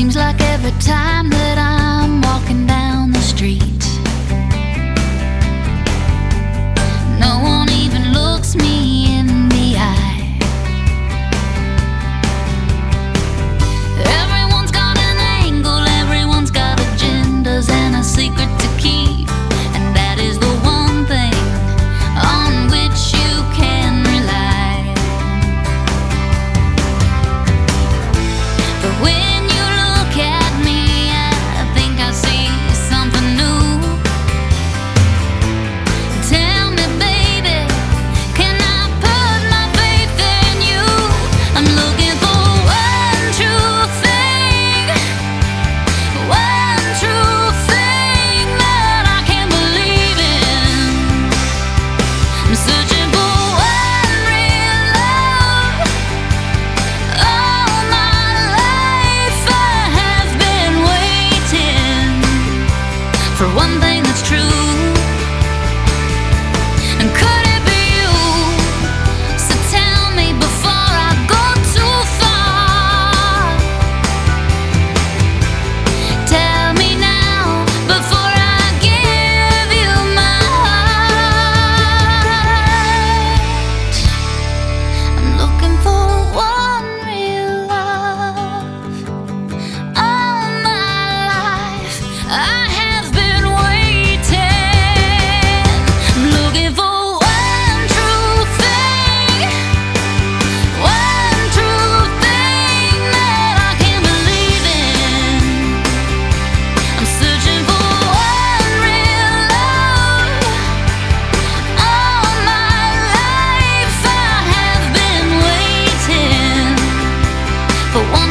Seems like every time for one